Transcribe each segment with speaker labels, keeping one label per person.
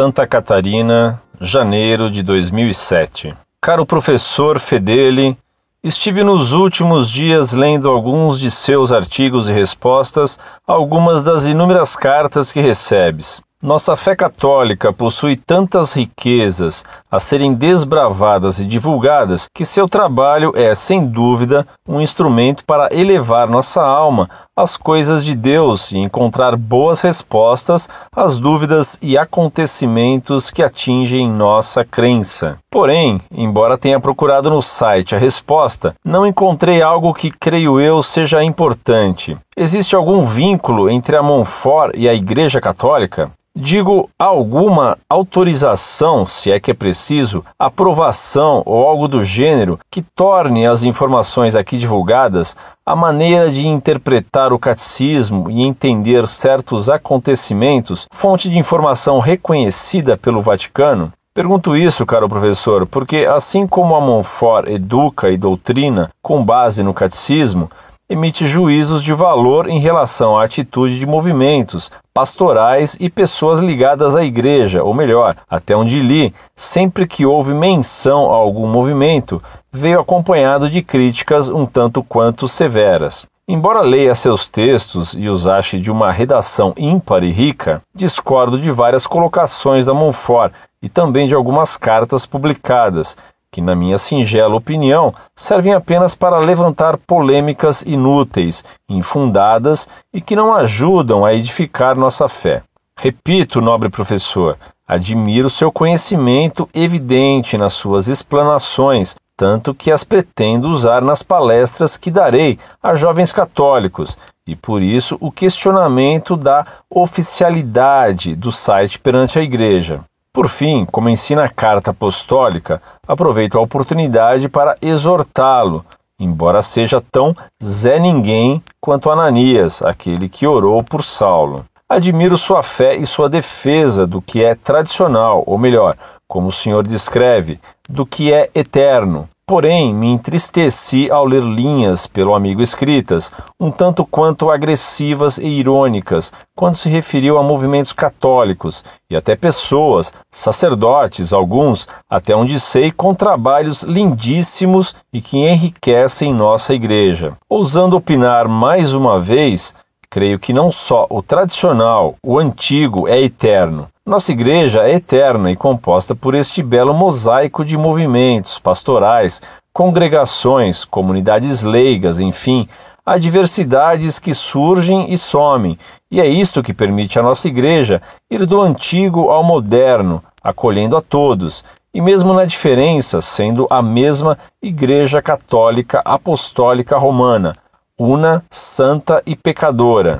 Speaker 1: Santa Catarina, janeiro de 2007. Caro professor Fedeli, estive nos últimos dias lendo alguns de seus artigos e respostas a algumas das inúmeras cartas que recebes. Nossa fé católica possui tantas riquezas a serem desbravadas e divulgadas que seu trabalho é, sem dúvida, um instrumento para elevar nossa alma às coisas de Deus e encontrar boas respostas às dúvidas e acontecimentos que atingem nossa crença. Porém, embora tenha procurado no site a resposta, não encontrei algo que creio eu seja importante. Existe algum vínculo entre a Monfort e a Igreja Católica? Digo alguma autorização, se é que é preciso, aprovação ou algo do gênero que torne as informações aqui divulgadas a maneira de interpretar o catecismo e entender certos acontecimentos, fonte de informação reconhecida pelo Vaticano? Pergunto isso, caro professor, porque assim como a Monfort educa e doutrina com base no catecismo, emite juízos de valor em relação à atitude de movimentos pastorais e pessoas ligadas à igreja, ou melhor, até onde li, sempre que houve menção a algum movimento, veio acompanhado de críticas um tanto quanto severas. Embora leia seus textos e os ache de uma redação ímpar e rica, discordo de várias colocações da Monfort e também de algumas cartas publicadas, que, na minha singela opinião, servem apenas para levantar polêmicas inúteis, infundadas e que não ajudam a edificar nossa fé. Repito, nobre professor, admiro seu conhecimento evidente nas suas explanações, tanto que as pretendo usar nas palestras que darei a jovens católicos, e por isso o questionamento da oficialidade do site perante a Igreja. Por fim, como ensina a carta apostólica, aproveito a oportunidade para exortá-lo, embora seja tão Zé Ninguém quanto Ananias, aquele que orou por Saulo. Admiro sua fé e sua defesa do que é tradicional, ou melhor, como o senhor descreve, do que é eterno. Porém, me entristeci ao ler linhas pelo amigo escritas, um tanto quanto agressivas e irônicas, quando se referiu a movimentos católicos e até pessoas, sacerdotes, alguns, até onde sei, com trabalhos lindíssimos e que enriquecem nossa igreja. Ousando opinar mais uma vez, creio que não só o tradicional, o antigo é eterno, nossa igreja é eterna e composta por este belo mosaico de movimentos pastorais, congregações, comunidades leigas, enfim, adversidades que surgem e somem, e é isto que permite à nossa igreja ir do antigo ao moderno, acolhendo a todos, e mesmo na diferença, sendo a mesma Igreja Católica Apostólica Romana, una, santa e pecadora.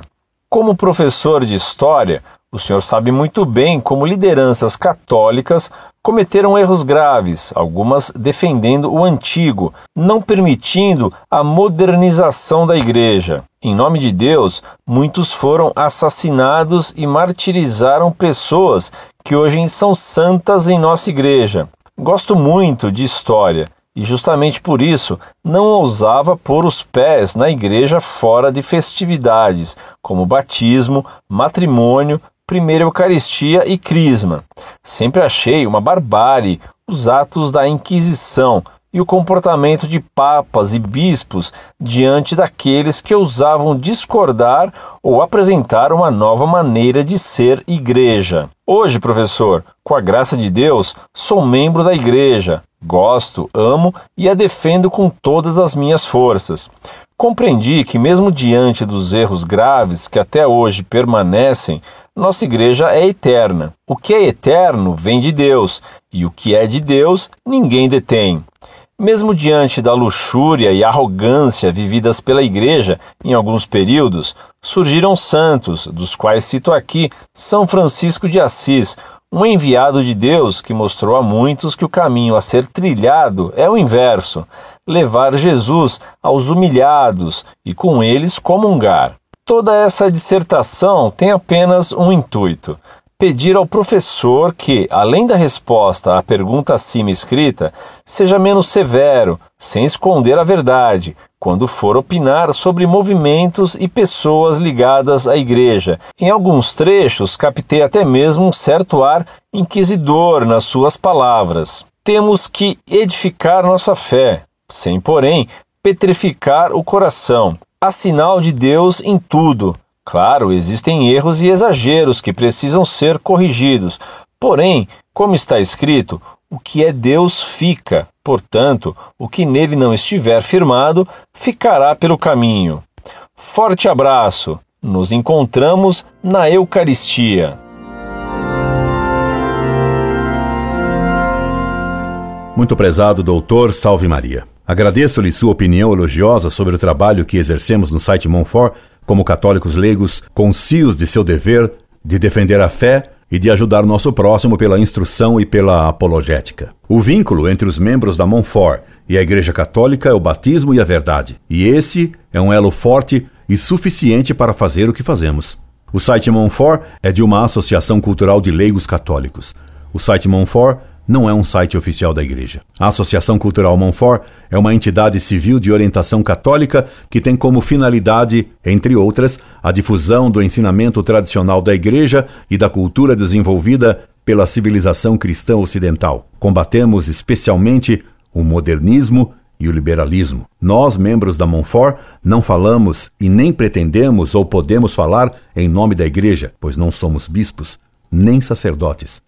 Speaker 1: Como professor de história, o senhor sabe muito bem como lideranças católicas cometeram erros graves, algumas defendendo o antigo, não permitindo a modernização da igreja. Em nome de Deus, muitos foram assassinados e martirizaram pessoas que hoje são santas em nossa igreja. Gosto muito de história e justamente por isso não ousava pôr os pés na igreja fora de festividades, como batismo, matrimônio, primeira Eucaristia e Crisma. Sempre achei uma barbárie os atos da Inquisição e o comportamento de papas e bispos diante daqueles que ousavam discordar ou apresentar uma nova maneira de ser igreja. Hoje, professor, com a graça de Deus, sou membro da igreja, Gosto, amo e a defendo com todas as minhas forças. Compreendi que, mesmo diante dos erros graves que até hoje permanecem, nossa igreja é eterna. O que é eterno vem de Deus, e o que é de Deus ninguém detém. Mesmo diante da luxúria e arrogância vividas pela Igreja em alguns períodos, surgiram santos, dos quais cito aqui São Francisco de Assis, um enviado de Deus que mostrou a muitos que o caminho a ser trilhado é o inverso: levar Jesus aos humilhados e com eles comungar. Toda essa dissertação tem apenas um intuito: pedir ao professor que, além da resposta à pergunta acima escrita, seja menos severo, sem esconder a verdade, quando for opinar sobre movimentos e pessoas ligadas à igreja. Em alguns trechos, captei até mesmo um certo ar inquisidor nas suas palavras. Temos que edificar nossa fé, sem, porém, petrificar o coração. Há sinal de Deus em tudo, Claro, existem erros e exageros que precisam ser corrigidos. Porém, como está escrito, o que é Deus fica. Portanto, o que nele não estiver firmado ficará pelo caminho. Forte abraço. Nos encontramos na Eucaristia.
Speaker 2: Muito prezado doutor, salve Maria. Agradeço-lhe sua opinião elogiosa sobre o trabalho que exercemos no site Monfort como católicos leigos, conscios de seu dever de defender a fé e de ajudar nosso próximo pela instrução e pela apologética. O vínculo entre os membros da Montfort e a Igreja Católica é o batismo e a verdade, e esse é um elo forte e suficiente para fazer o que fazemos. O site Montfort é de uma associação cultural de leigos católicos. O site Montfort não é um site oficial da Igreja. A Associação Cultural Monfort é uma entidade civil de orientação católica que tem como finalidade, entre outras, a difusão do ensinamento tradicional da Igreja e da cultura desenvolvida pela civilização cristã ocidental. Combatemos especialmente o modernismo e o liberalismo. Nós, membros da Monfort, não falamos e nem pretendemos ou podemos falar em nome da Igreja, pois não somos bispos nem sacerdotes.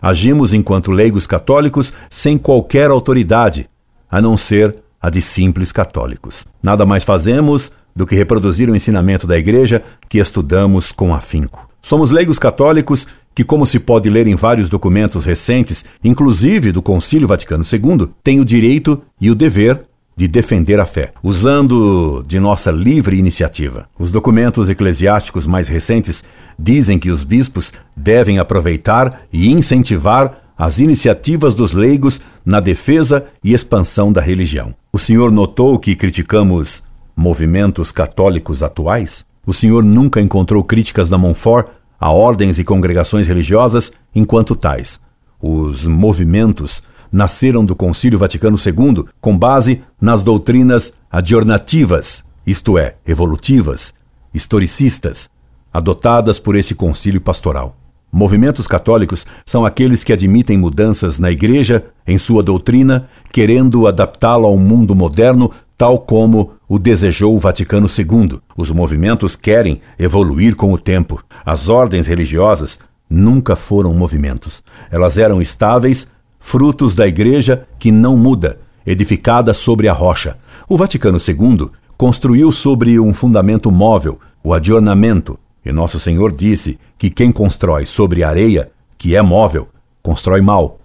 Speaker 2: Agimos enquanto leigos católicos sem qualquer autoridade, a não ser a de simples católicos. Nada mais fazemos do que reproduzir o ensinamento da Igreja que estudamos com afinco. Somos leigos católicos que, como se pode ler em vários documentos recentes, inclusive do Concílio Vaticano II, têm o direito e o dever de defender a fé, usando de nossa livre iniciativa. Os documentos eclesiásticos mais recentes dizem que os bispos devem aproveitar e incentivar as iniciativas dos leigos na defesa e expansão da religião. O senhor notou que criticamos movimentos católicos atuais? O senhor nunca encontrou críticas da Montfort a ordens e congregações religiosas enquanto tais. Os movimentos nasceram do Concílio Vaticano II com base nas doutrinas adjornativas, isto é, evolutivas, historicistas, adotadas por esse concílio pastoral. Movimentos católicos são aqueles que admitem mudanças na Igreja, em sua doutrina, querendo adaptá-la ao mundo moderno, tal como o desejou o Vaticano II. Os movimentos querem evoluir com o tempo. As ordens religiosas nunca foram movimentos. Elas eram estáveis frutos da igreja que não muda, edificada sobre a rocha. O Vaticano II construiu sobre um fundamento móvel, o adornamento, e Nosso Senhor disse que quem constrói sobre areia, que é móvel, constrói mal,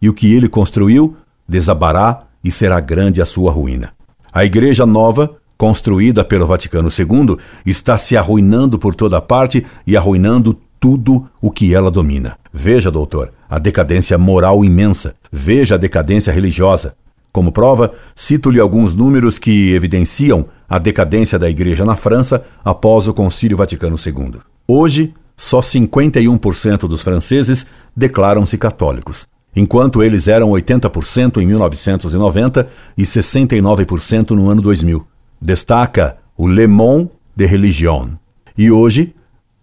Speaker 2: e o que ele construiu desabará e será grande a sua ruína. A igreja nova, construída pelo Vaticano II, está se arruinando por toda parte e arruinando tudo o que ela domina. Veja, doutor, a decadência moral imensa. Veja a decadência religiosa. Como prova, cito-lhe alguns números que evidenciam a decadência da Igreja na França após o Concílio Vaticano II. Hoje, só 51% dos franceses declaram-se católicos, enquanto eles eram 80% em 1990 e 69% no ano 2000. Destaca o Le Monde de Religion. E hoje,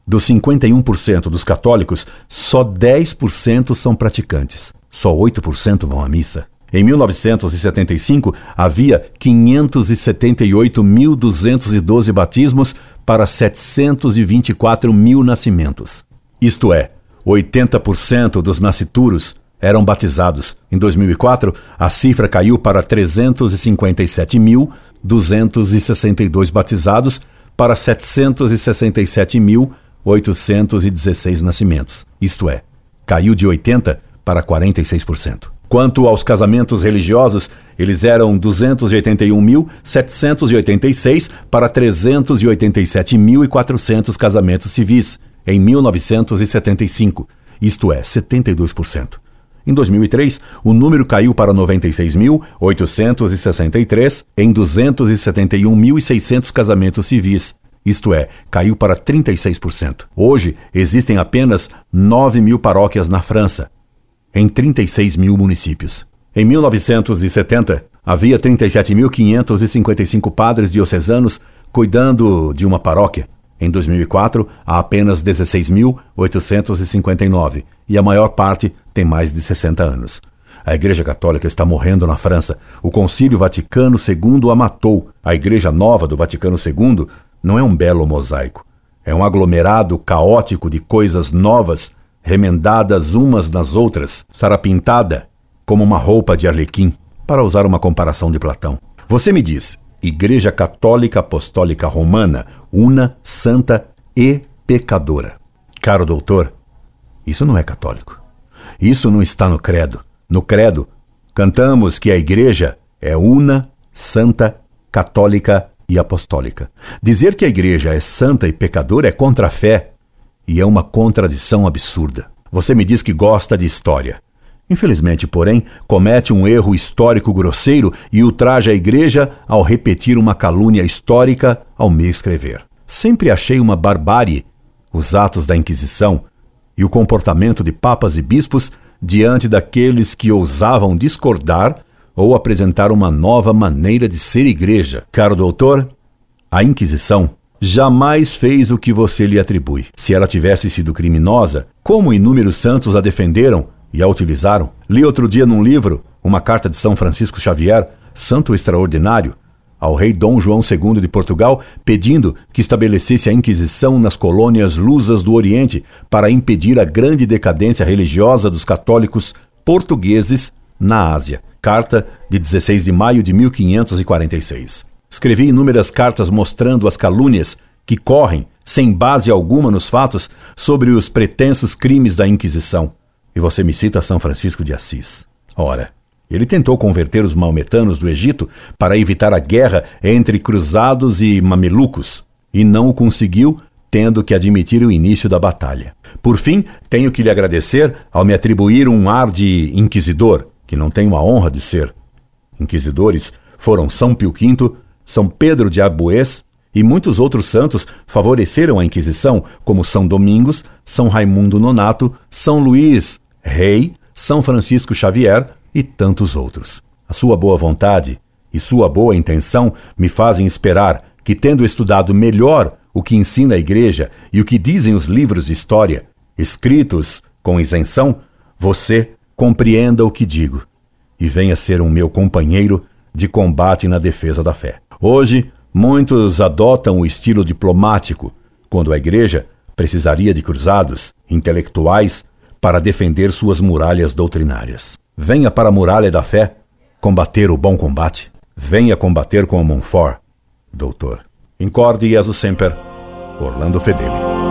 Speaker 2: dos 51% dos católicos, só 10% são praticantes. Só 8% vão à missa. Em 1975, havia 578.212 batismos para 724 mil nascimentos. Isto é, 80% dos nascituros eram batizados. Em 2004, a cifra caiu para 357.262 batizados para 767 mil 816 nascimentos, isto é, caiu de 80% para 46%. Quanto aos casamentos religiosos, eles eram 281.786 para 387.400 casamentos civis em 1975, isto é, 72%. Em 2003, o número caiu para 96.863 em 271.600 casamentos civis, isto é, caiu para 36%. Hoje existem apenas 9 mil paróquias na França, em 36 mil municípios. Em 1970, havia 37.555 padres diocesanos cuidando de uma paróquia. Em 2004, há apenas 16.859 e a maior parte tem mais de 60 anos. A Igreja Católica está morrendo na França. O Concílio Vaticano II a matou. A Igreja Nova do Vaticano II não é um belo mosaico. É um aglomerado caótico de coisas novas, remendadas umas nas outras, sarapintada como uma roupa de arlequim, para usar uma comparação de Platão. Você me diz, Igreja Católica Apostólica Romana, una, santa e pecadora. Caro doutor, isso não é católico. Isso não está no credo. No credo, cantamos que a Igreja é una, santa, católica e apostólica. Dizer que a Igreja é santa e pecadora é contra a fé e é uma contradição absurda. Você me diz que gosta de história. Infelizmente, porém, comete um erro histórico grosseiro e ultraja a igreja ao repetir uma calúnia histórica ao me escrever. Sempre achei uma barbárie os atos da Inquisição e o comportamento de papas e bispos diante daqueles que ousavam discordar ou apresentar uma nova maneira de ser igreja. Caro doutor, a Inquisição jamais fez o que você lhe atribui. Se ela tivesse sido criminosa, como inúmeros santos a defenderam e a utilizaram. Li outro dia num livro uma carta de São Francisco Xavier, santo extraordinário, ao rei Dom João II de Portugal, pedindo que estabelecesse a Inquisição nas colônias lusas do Oriente para impedir a grande decadência religiosa dos católicos portugueses na Ásia. Carta de 16 de maio de 1546. Escrevi inúmeras cartas mostrando as calúnias que correm, sem base alguma nos fatos, sobre os pretensos crimes da Inquisição. E você me cita São Francisco de Assis. Ora, ele tentou converter os maometanos do Egito para evitar a guerra entre cruzados e mamelucos, e não o conseguiu, tendo que admitir o início da batalha. Por fim, tenho que lhe agradecer ao me atribuir um ar de inquisidor, que não tenho a honra de ser. Inquisidores foram São Pio V, São Pedro de Arbues e muitos outros santos favoreceram a Inquisição, como São Domingos, São Raimundo Nonato, São Luís Rei, São Francisco Xavier e tantos outros. A sua boa vontade e sua boa intenção me fazem esperar que, tendo estudado melhor o que ensina a Igreja e o que dizem os livros de história, escritos com isenção, você compreenda o que digo e venha ser um meu companheiro de combate na defesa da fé. Hoje, muitos adotam o estilo diplomático, quando a Igreja precisaria de cruzados, intelectuais para defender suas muralhas doutrinárias. Venha para a muralha da fé combater o bom combate. Venha combater com o Monfort, doutor. Incorde Jesus Semper, Orlando Fedeli.